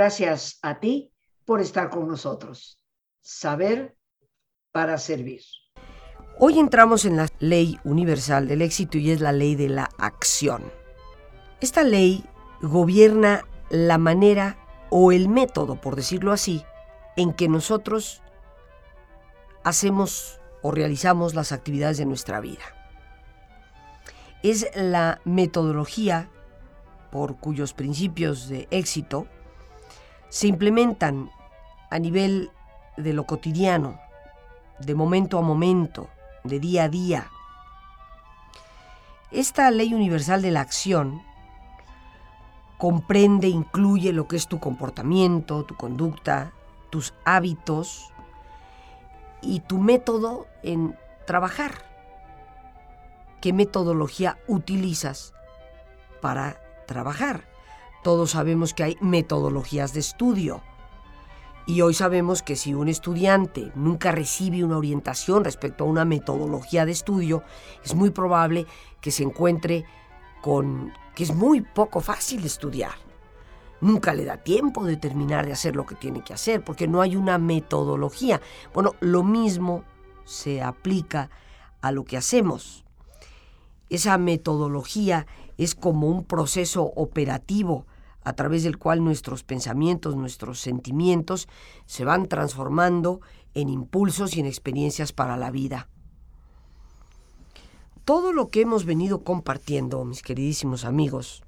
Gracias a ti por estar con nosotros. Saber para servir. Hoy entramos en la ley universal del éxito y es la ley de la acción. Esta ley gobierna la manera o el método, por decirlo así, en que nosotros hacemos o realizamos las actividades de nuestra vida. Es la metodología por cuyos principios de éxito se implementan a nivel de lo cotidiano, de momento a momento, de día a día. Esta ley universal de la acción comprende, incluye lo que es tu comportamiento, tu conducta, tus hábitos y tu método en trabajar. ¿Qué metodología utilizas para trabajar? Todos sabemos que hay metodologías de estudio y hoy sabemos que si un estudiante nunca recibe una orientación respecto a una metodología de estudio, es muy probable que se encuentre con que es muy poco fácil estudiar. Nunca le da tiempo de terminar de hacer lo que tiene que hacer porque no hay una metodología. Bueno, lo mismo se aplica a lo que hacemos. Esa metodología es como un proceso operativo a través del cual nuestros pensamientos, nuestros sentimientos se van transformando en impulsos y en experiencias para la vida. Todo lo que hemos venido compartiendo, mis queridísimos amigos,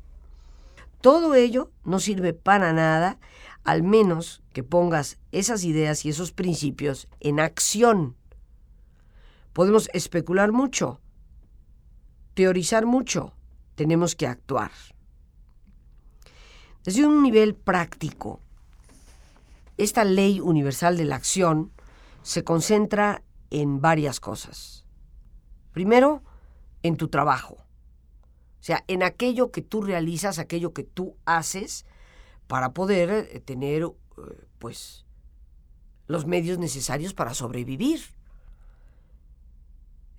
todo ello no sirve para nada, al menos que pongas esas ideas y esos principios en acción. Podemos especular mucho, teorizar mucho, tenemos que actuar. Desde un nivel práctico, esta ley universal de la acción se concentra en varias cosas. Primero, en tu trabajo. O sea, en aquello que tú realizas, aquello que tú haces para poder eh, tener, eh, pues, los medios necesarios para sobrevivir.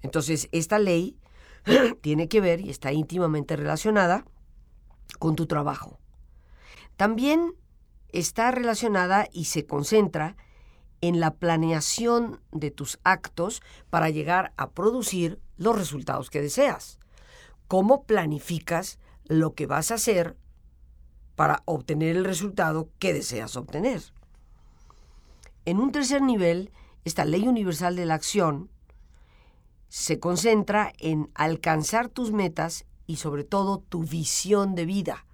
Entonces, esta ley tiene que ver y está íntimamente relacionada con tu trabajo también está relacionada y se concentra en la planeación de tus actos para llegar a producir los resultados que deseas. ¿Cómo planificas lo que vas a hacer para obtener el resultado que deseas obtener? En un tercer nivel, esta ley universal de la acción se concentra en alcanzar tus metas y sobre todo tu visión de vida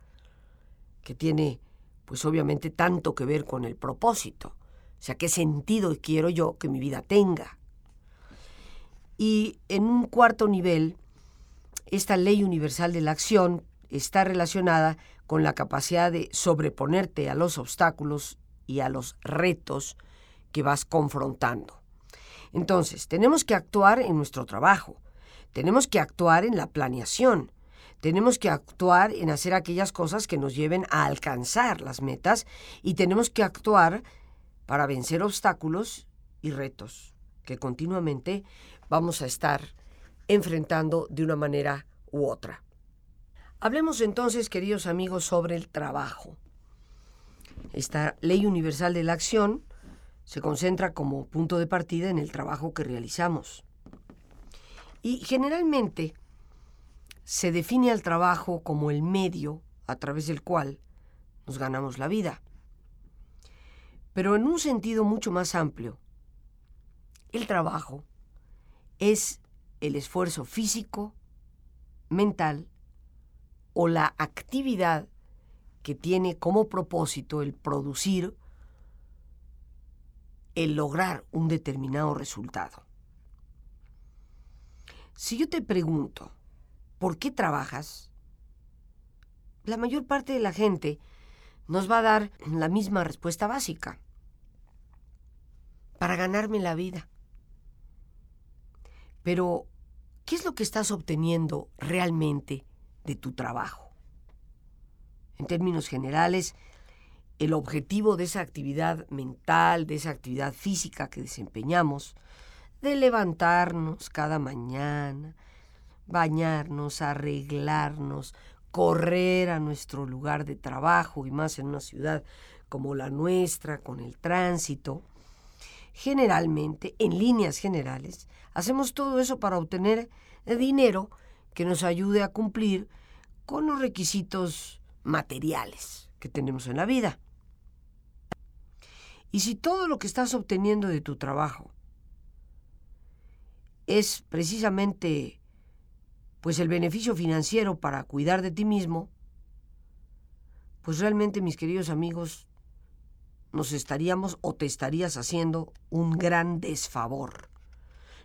que tiene, pues obviamente, tanto que ver con el propósito. O sea, qué sentido quiero yo que mi vida tenga. Y en un cuarto nivel, esta ley universal de la acción está relacionada con la capacidad de sobreponerte a los obstáculos y a los retos que vas confrontando. Entonces, tenemos que actuar en nuestro trabajo, tenemos que actuar en la planeación, tenemos que actuar en hacer aquellas cosas que nos lleven a alcanzar las metas y tenemos que actuar para vencer obstáculos y retos que continuamente vamos a estar enfrentando de una manera u otra. Hablemos entonces, queridos amigos, sobre el trabajo. Esta ley universal de la acción se concentra como punto de partida en el trabajo que realizamos. Y generalmente se define al trabajo como el medio a través del cual nos ganamos la vida. Pero en un sentido mucho más amplio, el trabajo es el esfuerzo físico, mental o la actividad que tiene como propósito el producir, el lograr un determinado resultado. Si yo te pregunto, ¿por qué trabajas? La mayor parte de la gente nos va a dar la misma respuesta básica. Para ganarme la vida. Pero, ¿qué es lo que estás obteniendo realmente de tu trabajo? En términos generales, el objetivo de esa actividad mental, de esa actividad física que desempeñamos, de levantarnos cada mañana, bañarnos, arreglarnos, correr a nuestro lugar de trabajo y más en una ciudad como la nuestra, con el tránsito, generalmente, en líneas generales, hacemos todo eso para obtener dinero que nos ayude a cumplir con los requisitos materiales que tenemos en la vida. Y si todo lo que estás obteniendo de tu trabajo es precisamente pues el beneficio financiero para cuidar de ti mismo, pues realmente mis queridos amigos, nos estaríamos o te estarías haciendo un gran desfavor.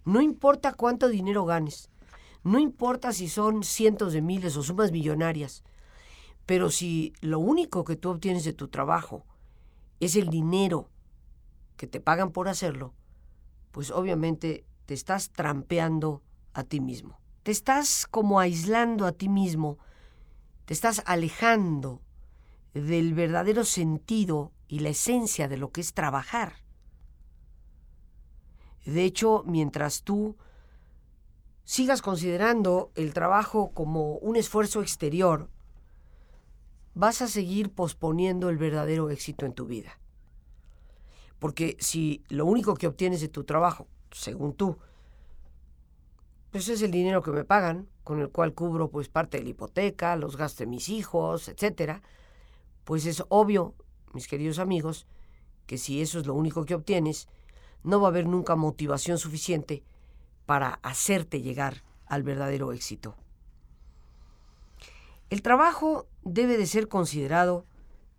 No importa cuánto dinero ganes, no importa si son cientos de miles o sumas millonarias, pero si lo único que tú obtienes de tu trabajo es el dinero que te pagan por hacerlo, pues obviamente te estás trampeando a ti mismo. Te estás como aislando a ti mismo, te estás alejando del verdadero sentido y la esencia de lo que es trabajar. De hecho, mientras tú sigas considerando el trabajo como un esfuerzo exterior, vas a seguir posponiendo el verdadero éxito en tu vida. Porque si lo único que obtienes de tu trabajo, según tú, pues es el dinero que me pagan, con el cual cubro pues parte de la hipoteca, los gastos de mis hijos, etcétera, pues es obvio, mis queridos amigos, que si eso es lo único que obtienes, no va a haber nunca motivación suficiente para hacerte llegar al verdadero éxito. El trabajo debe de ser considerado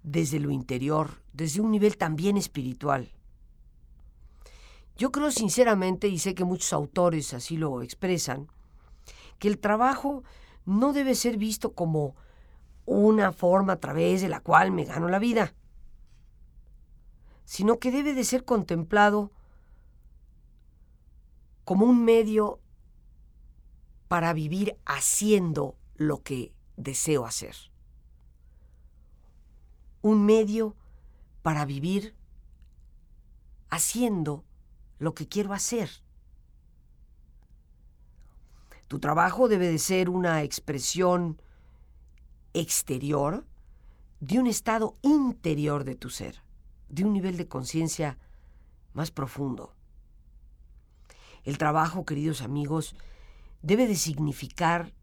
desde lo interior, desde un nivel también espiritual. Yo creo sinceramente, y sé que muchos autores así lo expresan, que el trabajo no debe ser visto como una forma a través de la cual me gano la vida, sino que debe de ser contemplado como un medio para vivir haciendo lo que deseo hacer. Un medio para vivir haciendo lo que quiero hacer. Tu trabajo debe de ser una expresión exterior de un estado interior de tu ser, de un nivel de conciencia más profundo. El trabajo, queridos amigos, debe de significar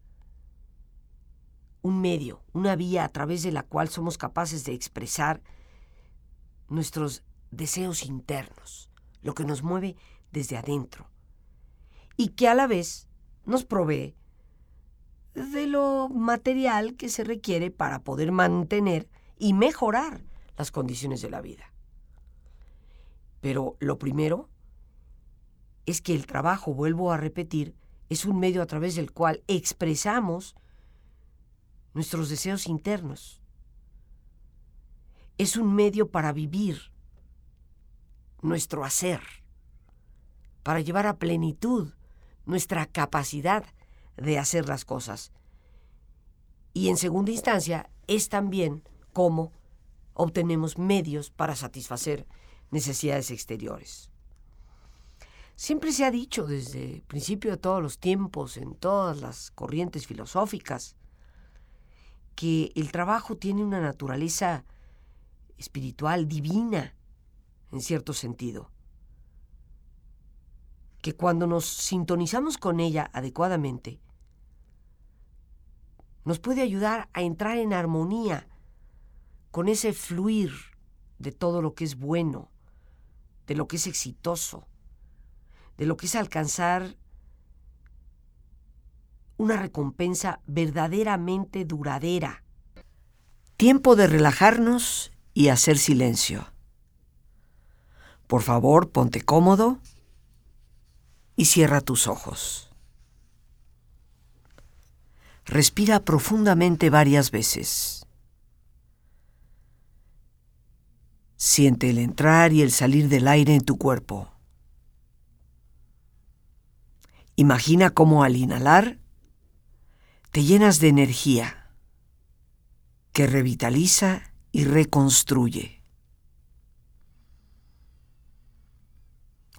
un medio, una vía a través de la cual somos capaces de expresar nuestros deseos internos, lo que nos mueve desde adentro, y que a la vez nos provee de lo material que se requiere para poder mantener y mejorar las condiciones de la vida. Pero lo primero es que el trabajo, vuelvo a repetir, es un medio a través del cual expresamos nuestros deseos internos. Es un medio para vivir nuestro hacer, para llevar a plenitud nuestra capacidad de hacer las cosas. Y en segunda instancia, es también cómo obtenemos medios para satisfacer necesidades exteriores. Siempre se ha dicho desde el principio de todos los tiempos, en todas las corrientes filosóficas, que el trabajo tiene una naturaleza espiritual, divina, en cierto sentido. Que cuando nos sintonizamos con ella adecuadamente, nos puede ayudar a entrar en armonía con ese fluir de todo lo que es bueno, de lo que es exitoso, de lo que es alcanzar una recompensa verdaderamente duradera. Tiempo de relajarnos y hacer silencio. Por favor, ponte cómodo y cierra tus ojos. Respira profundamente varias veces. Siente el entrar y el salir del aire en tu cuerpo. Imagina cómo al inhalar te llenas de energía que revitaliza y reconstruye.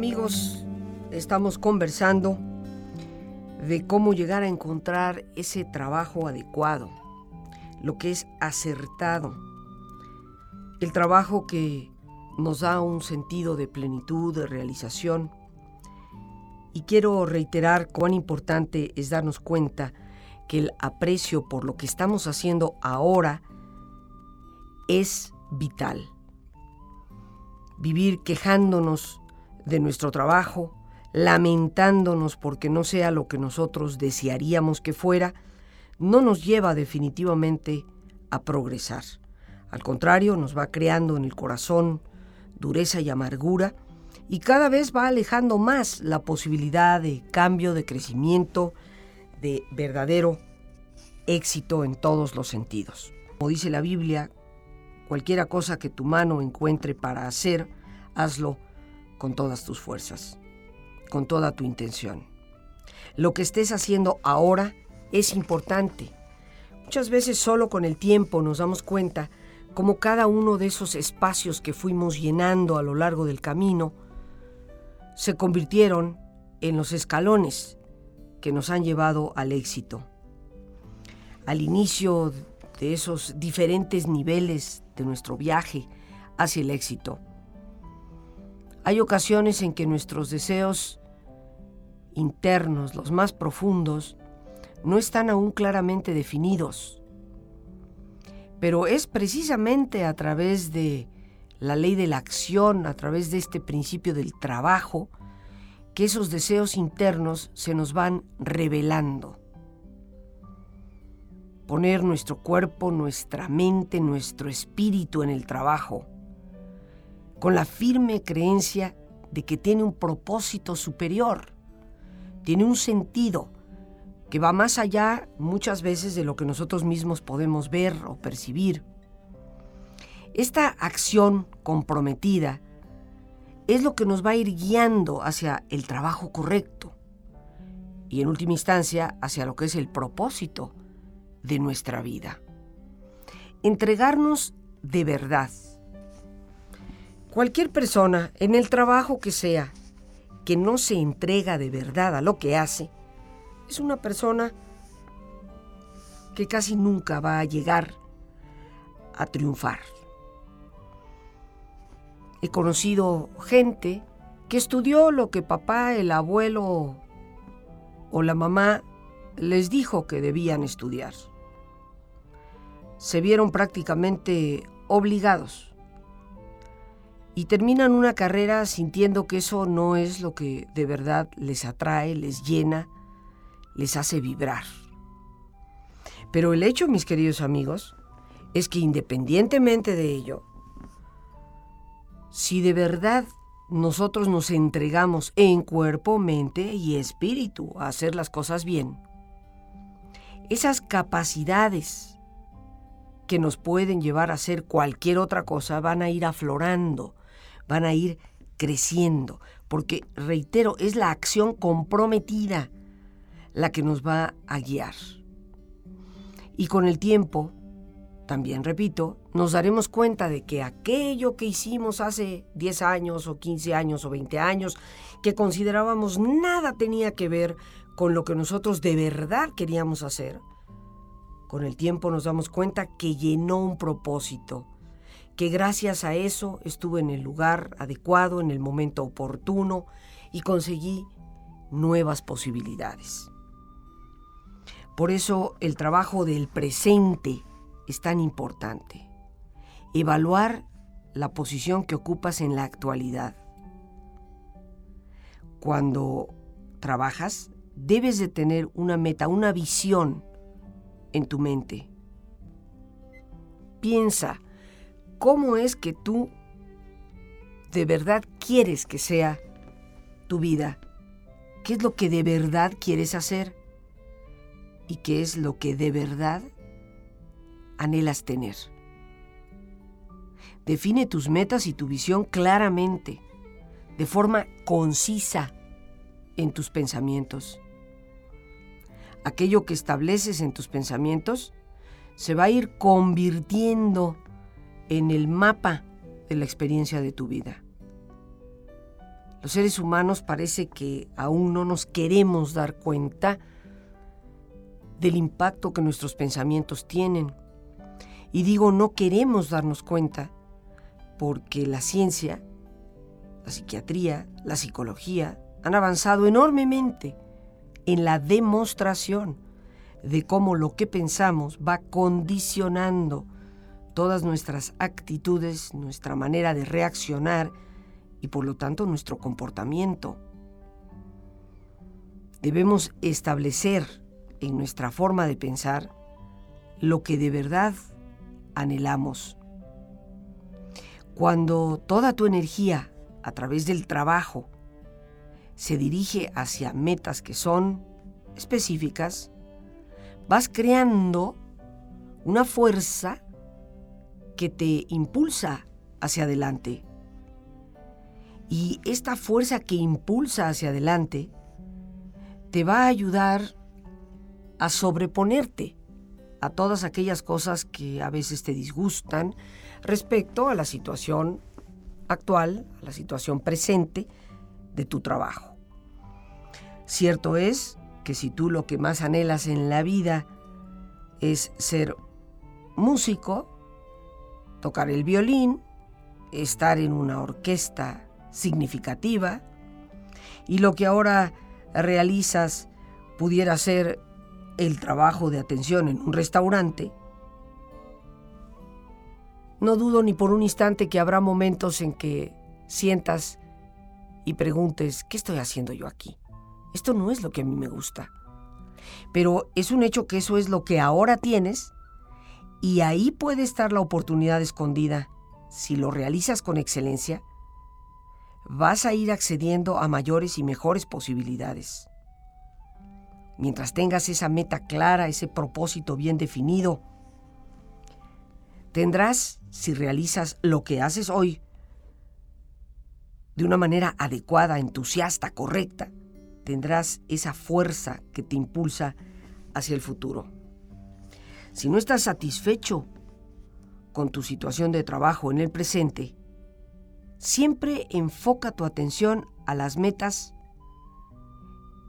Amigos, estamos conversando de cómo llegar a encontrar ese trabajo adecuado, lo que es acertado el trabajo que nos da un sentido de plenitud, de realización. Y quiero reiterar cuán importante es darnos cuenta que el aprecio por lo que estamos haciendo ahora es vital. Vivir quejándonos de nuestro trabajo, lamentándonos porque no sea lo que nosotros desearíamos que fuera, no nos lleva definitivamente a progresar. Al contrario, nos va creando en el corazón dureza y amargura y cada vez va alejando más la posibilidad de cambio, de crecimiento, de verdadero éxito en todos los sentidos. Como dice la Biblia, cualquiera cosa que tu mano encuentre para hacer, hazlo con todas tus fuerzas, con toda tu intención. Lo que estés haciendo ahora es importante. Muchas veces solo con el tiempo nos damos cuenta como cada uno de esos espacios que fuimos llenando a lo largo del camino se convirtieron en los escalones que nos han llevado al éxito. Al inicio de esos diferentes niveles de nuestro viaje hacia el éxito. Hay ocasiones en que nuestros deseos internos, los más profundos, no están aún claramente definidos pero es precisamente a través de la ley de la acción, a través de este principio del trabajo, que esos deseos internos se nos van revelando. Poner nuestro cuerpo, nuestra mente, nuestro espíritu en el trabajo, con la firme creencia de que tiene un propósito superior, tiene un sentido, que va más allá muchas veces de lo que nosotros mismos podemos ver o percibir. Esta acción comprometida es lo que nos va a ir guiando hacia el trabajo correcto y en última instancia hacia lo que es el propósito de nuestra vida. Entregarnos de verdad. Cualquier persona, en el trabajo que sea, que no se entrega de verdad a lo que hace, es una persona que casi nunca va a llegar a triunfar. He conocido gente que estudió lo que papá, el abuelo o la mamá les dijo que debían estudiar. Se vieron prácticamente obligados y terminan una carrera sintiendo que eso no es lo que de verdad les atrae, les llena les hace vibrar. Pero el hecho, mis queridos amigos, es que independientemente de ello, si de verdad nosotros nos entregamos en cuerpo, mente y espíritu a hacer las cosas bien, esas capacidades que nos pueden llevar a hacer cualquier otra cosa van a ir aflorando, van a ir creciendo, porque, reitero, es la acción comprometida la que nos va a guiar. Y con el tiempo, también repito, nos daremos cuenta de que aquello que hicimos hace 10 años o 15 años o 20 años, que considerábamos nada tenía que ver con lo que nosotros de verdad queríamos hacer, con el tiempo nos damos cuenta que llenó un propósito, que gracias a eso estuve en el lugar adecuado, en el momento oportuno y conseguí nuevas posibilidades. Por eso el trabajo del presente es tan importante. Evaluar la posición que ocupas en la actualidad. Cuando trabajas, debes de tener una meta, una visión en tu mente. Piensa, ¿cómo es que tú de verdad quieres que sea tu vida? ¿Qué es lo que de verdad quieres hacer? ¿Y qué es lo que de verdad anhelas tener? Define tus metas y tu visión claramente, de forma concisa en tus pensamientos. Aquello que estableces en tus pensamientos se va a ir convirtiendo en el mapa de la experiencia de tu vida. Los seres humanos parece que aún no nos queremos dar cuenta del impacto que nuestros pensamientos tienen. Y digo, no queremos darnos cuenta porque la ciencia, la psiquiatría, la psicología han avanzado enormemente en la demostración de cómo lo que pensamos va condicionando todas nuestras actitudes, nuestra manera de reaccionar y por lo tanto nuestro comportamiento. Debemos establecer en nuestra forma de pensar lo que de verdad anhelamos cuando toda tu energía a través del trabajo se dirige hacia metas que son específicas, vas creando una fuerza que te impulsa hacia adelante. Y esta fuerza que impulsa hacia adelante te va a ayudar a sobreponerte a todas aquellas cosas que a veces te disgustan, respecto a la situación actual, a la situación presente de tu trabajo. Cierto es que si tú lo que más anhelas en la vida es ser músico, tocar el violín, estar en una orquesta significativa, y lo que ahora realizas pudiera ser el trabajo de atención en un restaurante, no dudo ni por un instante que habrá momentos en que sientas y preguntes, ¿qué estoy haciendo yo aquí? Esto no es lo que a mí me gusta. Pero es un hecho que eso es lo que ahora tienes y ahí puede estar la oportunidad escondida. Si lo realizas con excelencia, vas a ir accediendo a mayores y mejores posibilidades. Mientras tengas esa meta clara, ese propósito bien definido, tendrás, si realizas lo que haces hoy de una manera adecuada, entusiasta, correcta, tendrás esa fuerza que te impulsa hacia el futuro. Si no estás satisfecho con tu situación de trabajo en el presente, siempre enfoca tu atención a las metas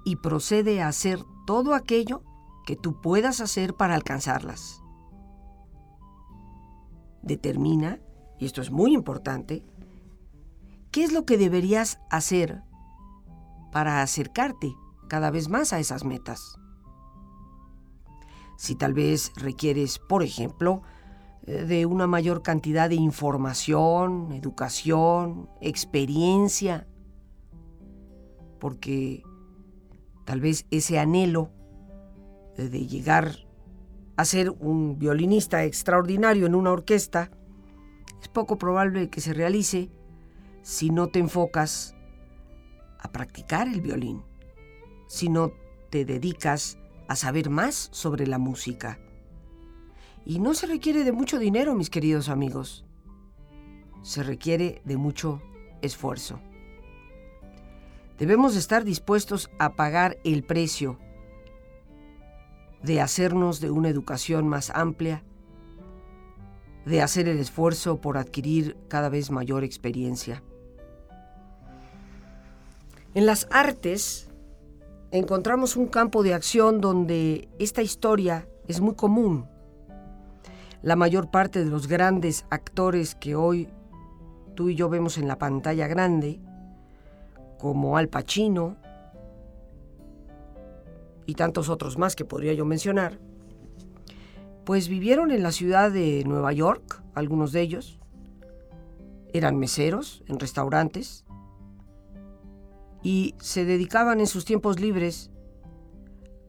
y procede a hacer todo aquello que tú puedas hacer para alcanzarlas determina, y esto es muy importante, qué es lo que deberías hacer para acercarte cada vez más a esas metas. Si tal vez requieres, por ejemplo, eh, de una mayor cantidad de información, educación, experiencia, porque tal vez ese anhelo de llegar a ser un violinista extraordinario en una orquesta, es poco probable que se realice si no te enfocas a practicar el violín, si no te dedicas a saber más sobre la música. Y no se requiere de mucho dinero, mis queridos amigos. Se requiere de mucho esfuerzo. Debemos estar dispuestos a pagar el precio de hacernos de una educación más amplia, de hacer el esfuerzo por adquirir cada vez mayor experiencia. En las artes encontramos un campo de acción donde esta historia es muy común. La mayor parte de los grandes actores que hoy tú y yo vemos en la pantalla grande, como Al Pacino y tantos otros más que podría yo mencionar, pues vivieron en la ciudad de Nueva York, algunos de ellos, eran meseros en restaurantes y se dedicaban en sus tiempos libres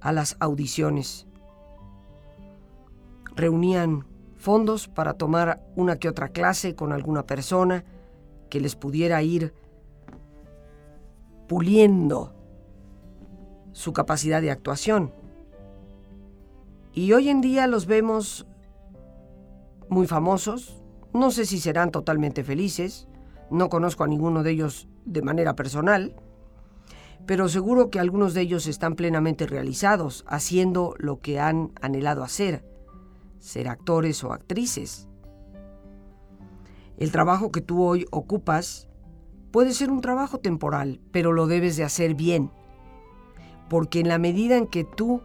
a las audiciones. Reunían fondos para tomar una que otra clase con alguna persona que les pudiera ir puliendo su capacidad de actuación. Y hoy en día los vemos muy famosos, no sé si serán totalmente felices, no conozco a ninguno de ellos de manera personal, pero seguro que algunos de ellos están plenamente realizados, haciendo lo que han anhelado hacer, ser actores o actrices. El trabajo que tú hoy ocupas puede ser un trabajo temporal, pero lo debes de hacer bien, porque en la medida en que tú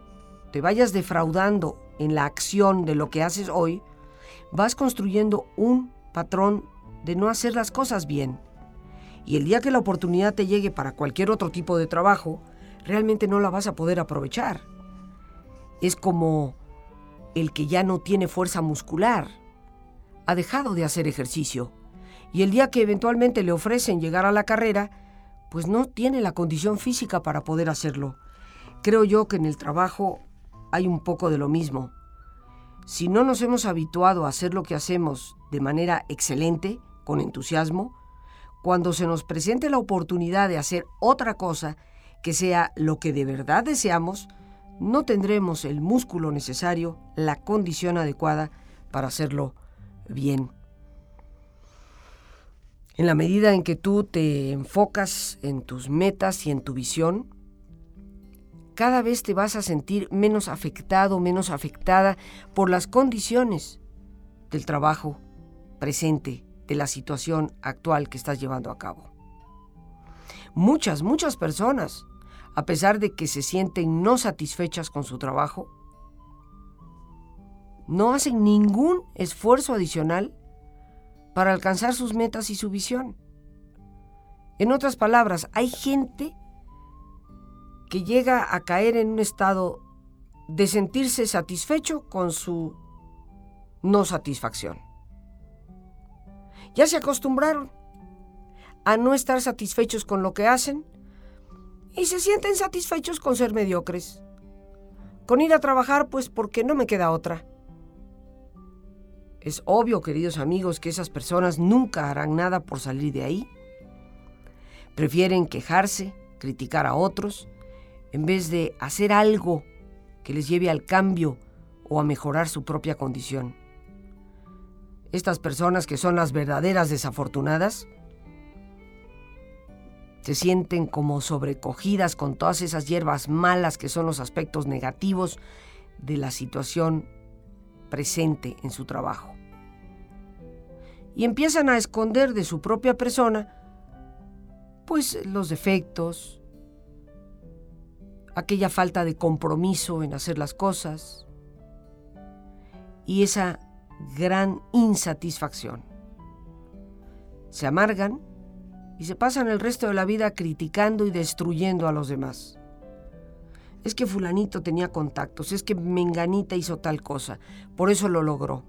te vayas defraudando en la acción de lo que haces hoy, vas construyendo un patrón de no hacer las cosas bien. Y el día que la oportunidad te llegue para cualquier otro tipo de trabajo, realmente no la vas a poder aprovechar. Es como el que ya no tiene fuerza muscular. Ha dejado de hacer ejercicio. Y el día que eventualmente le ofrecen llegar a la carrera, pues no tiene la condición física para poder hacerlo. Creo yo que en el trabajo hay un poco de lo mismo. Si no nos hemos habituado a hacer lo que hacemos de manera excelente, con entusiasmo, cuando se nos presente la oportunidad de hacer otra cosa que sea lo que de verdad deseamos, no tendremos el músculo necesario, la condición adecuada para hacerlo bien. En la medida en que tú te enfocas en tus metas y en tu visión, cada vez te vas a sentir menos afectado, menos afectada por las condiciones del trabajo presente, de la situación actual que estás llevando a cabo. Muchas, muchas personas, a pesar de que se sienten no satisfechas con su trabajo, no hacen ningún esfuerzo adicional para alcanzar sus metas y su visión. En otras palabras, hay gente que llega a caer en un estado de sentirse satisfecho con su no satisfacción. Ya se acostumbraron a no estar satisfechos con lo que hacen y se sienten satisfechos con ser mediocres. Con ir a trabajar, pues porque no me queda otra. Es obvio, queridos amigos, que esas personas nunca harán nada por salir de ahí. Prefieren quejarse, criticar a otros, en vez de hacer algo que les lleve al cambio o a mejorar su propia condición. Estas personas que son las verdaderas desafortunadas se sienten como sobrecogidas con todas esas hierbas malas que son los aspectos negativos de la situación presente en su trabajo. Y empiezan a esconder de su propia persona pues los defectos, aquella falta de compromiso en hacer las cosas y esa gran insatisfacción. Se amargan y se pasan el resto de la vida criticando y destruyendo a los demás. Es que fulanito tenía contactos, es que menganita hizo tal cosa, por eso lo logró.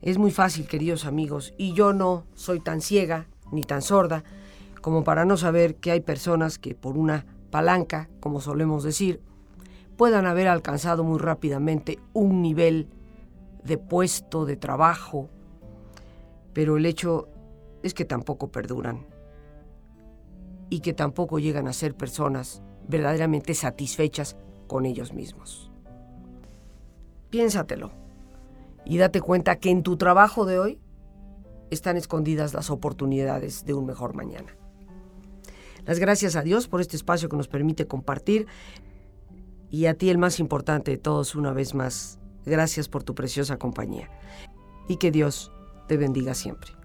Es muy fácil, queridos amigos, y yo no soy tan ciega ni tan sorda como para no saber que hay personas que por una palanca, como solemos decir, puedan haber alcanzado muy rápidamente un nivel de puesto, de trabajo, pero el hecho es que tampoco perduran y que tampoco llegan a ser personas verdaderamente satisfechas con ellos mismos. Piénsatelo y date cuenta que en tu trabajo de hoy están escondidas las oportunidades de un mejor mañana. Las gracias a Dios por este espacio que nos permite compartir y a ti el más importante de todos una vez más. Gracias por tu preciosa compañía y que Dios te bendiga siempre.